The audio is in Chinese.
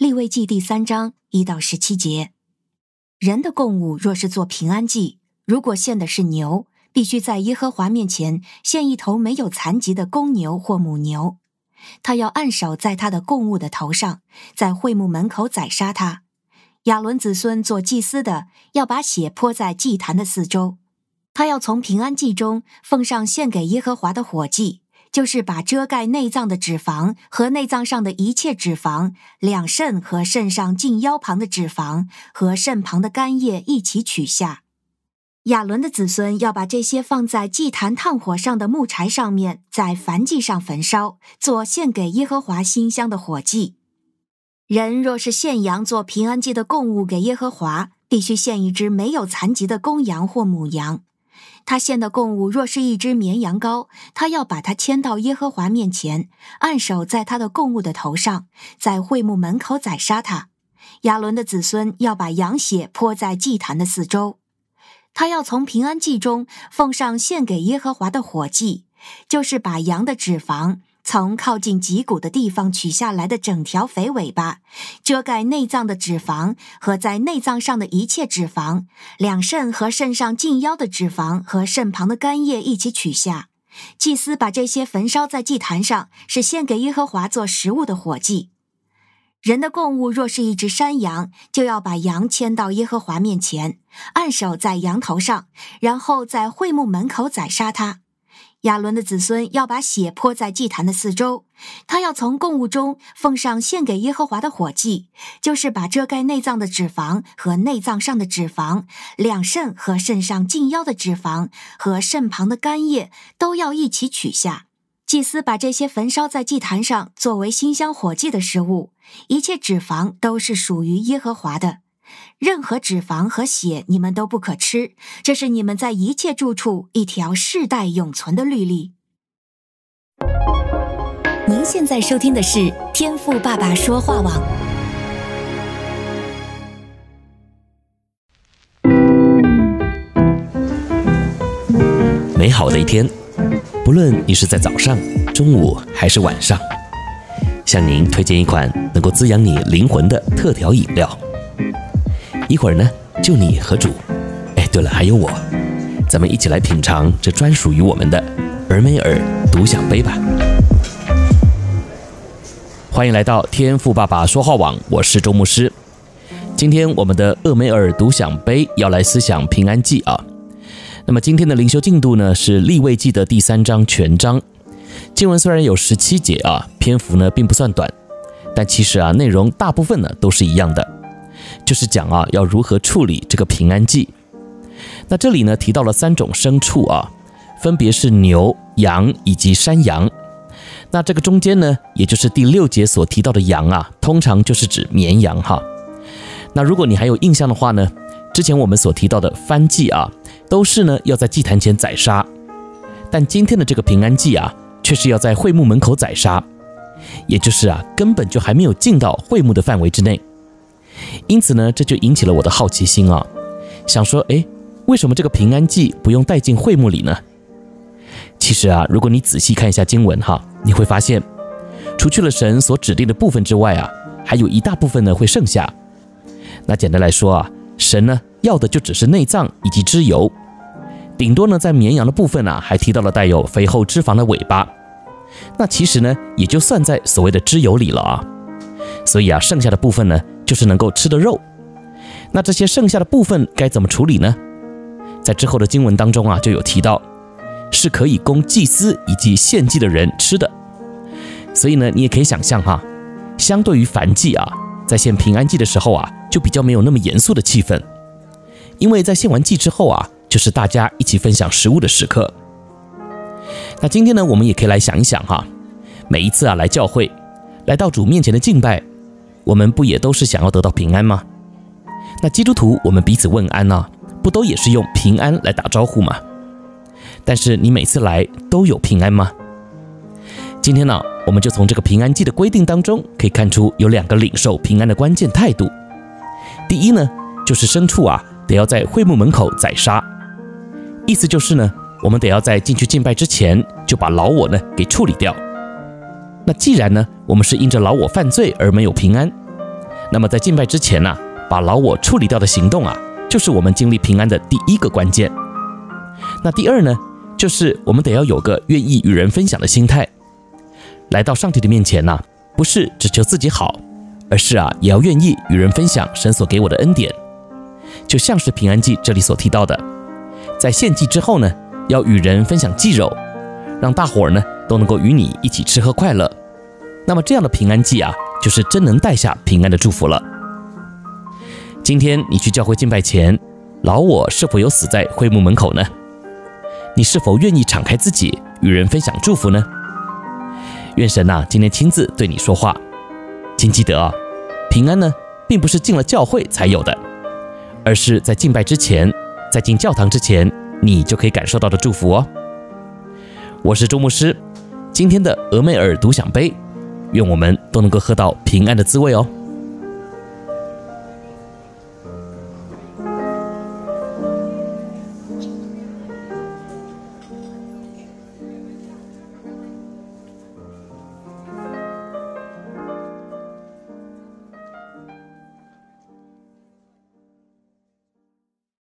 利未记第三章一到十七节。人的供物若是做平安祭，如果献的是牛，必须在耶和华面前献一头没有残疾的公牛或母牛。他要按手在他的供物的头上，在会幕门口宰杀他。亚伦子孙做祭司的要把血泼在祭坛的四周。他要从平安祭中奉上献给耶和华的火祭，就是把遮盖内脏的脂肪和内脏上的一切脂肪、两肾和肾上近腰旁的脂肪和肾旁的肝叶一起取下。亚伦的子孙要把这些放在祭坛炭火上的木柴上面，在燔祭上焚烧，做献给耶和华馨香的火祭。人若是献羊做平安祭的供物给耶和华，必须献一只没有残疾的公羊或母羊。他献的供物若是一只绵羊羔，他要把它牵到耶和华面前，按手在他的供物的头上，在会幕门口宰杀他。亚伦的子孙要把羊血泼在祭坛的四周。他要从平安祭中奉上献给耶和华的火祭，就是把羊的脂肪从靠近脊骨的地方取下来的整条肥尾巴，遮盖内脏的脂肪和在内脏上的一切脂肪，两肾和肾上近腰的脂肪和肾旁的肝叶一起取下。祭司把这些焚烧在祭坛上，是献给耶和华做食物的火祭。人的供物若是一只山羊，就要把羊牵到耶和华面前，按手在羊头上，然后在会幕门口宰杀它。亚伦的子孙要把血泼在祭坛的四周，他要从供物中奉上献给耶和华的火祭，就是把遮盖内脏的脂肪和内脏上的脂肪，两肾和肾上近腰的脂肪和肾旁的肝叶都要一起取下。祭司把这些焚烧在祭坛上，作为馨香火祭的食物。一切脂肪都是属于耶和华的，任何脂肪和血你们都不可吃。这是你们在一切住处一条世代永存的律例。您现在收听的是天赋爸爸说话网。美好的一天。不论你是在早上、中午还是晚上，向您推荐一款能够滋养你灵魂的特调饮料。一会儿呢，就你和主，哎，对了，还有我，咱们一起来品尝这专属于我们的俄梅尔独享杯吧。欢迎来到天父爸爸说话网，我是周牧师。今天我们的厄梅尔独享杯要来思想平安记啊。那么今天的灵修进度呢，是立位记的第三章全章，经文虽然有十七节啊，篇幅呢并不算短，但其实啊内容大部分呢都是一样的，就是讲啊要如何处理这个平安祭。那这里呢提到了三种牲畜啊，分别是牛、羊以及山羊。那这个中间呢，也就是第六节所提到的羊啊，通常就是指绵羊哈。那如果你还有印象的话呢，之前我们所提到的燔祭啊。都是呢，要在祭坛前宰杀，但今天的这个平安祭啊，却是要在会幕门口宰杀，也就是啊，根本就还没有进到会幕的范围之内。因此呢，这就引起了我的好奇心啊，想说，哎，为什么这个平安祭不用带进会幕里呢？其实啊，如果你仔细看一下经文哈，你会发现，除去了神所指定的部分之外啊，还有一大部分呢会剩下。那简单来说啊，神呢要的就只是内脏以及脂油。顶多呢，在绵羊的部分啊，还提到了带有肥厚脂肪的尾巴，那其实呢，也就算在所谓的脂油里了啊。所以啊，剩下的部分呢，就是能够吃的肉。那这些剩下的部分该怎么处理呢？在之后的经文当中啊，就有提到，是可以供祭司以及献祭的人吃的。所以呢，你也可以想象哈，相对于燔祭啊，在献平安祭的时候啊，就比较没有那么严肃的气氛，因为在献完祭之后啊。就是大家一起分享食物的时刻。那今天呢，我们也可以来想一想哈，每一次啊来教会，来到主面前的敬拜，我们不也都是想要得到平安吗？那基督徒我们彼此问安呢，不都也是用平安来打招呼吗？但是你每次来都有平安吗？今天呢，我们就从这个平安祭的规定当中可以看出有两个领受平安的关键态度。第一呢，就是牲畜啊，得要在会幕门口宰杀。意思就是呢，我们得要在进去敬拜之前就把老我呢给处理掉。那既然呢，我们是因着老我犯罪而没有平安，那么在敬拜之前呢、把老我处理掉的行动啊，就是我们经历平安的第一个关键。那第二呢，就是我们得要有个愿意与人分享的心态，来到上帝的面前呐、啊，不是只求自己好，而是啊，也要愿意与人分享神所给我的恩典。就像是平安祭这里所提到的，在献祭之后呢，要与人分享祭肉，让大伙儿呢都能够与你一起吃喝快乐。那么这样的平安祭啊，就是真能带下平安的祝福了。今天你去教会敬拜前，老我是否有死在会幕门口呢？你是否愿意敞开自己与人分享祝福呢？愿神呐、今天亲自对你说话。请记得啊，平安呢，并不是进了教会才有的，而是在敬拜之前，在进教堂之前，你就可以感受到的祝福哦。我是周牧师，今天的俄梅尔独享杯，愿我们都能够喝到平安的滋味哦。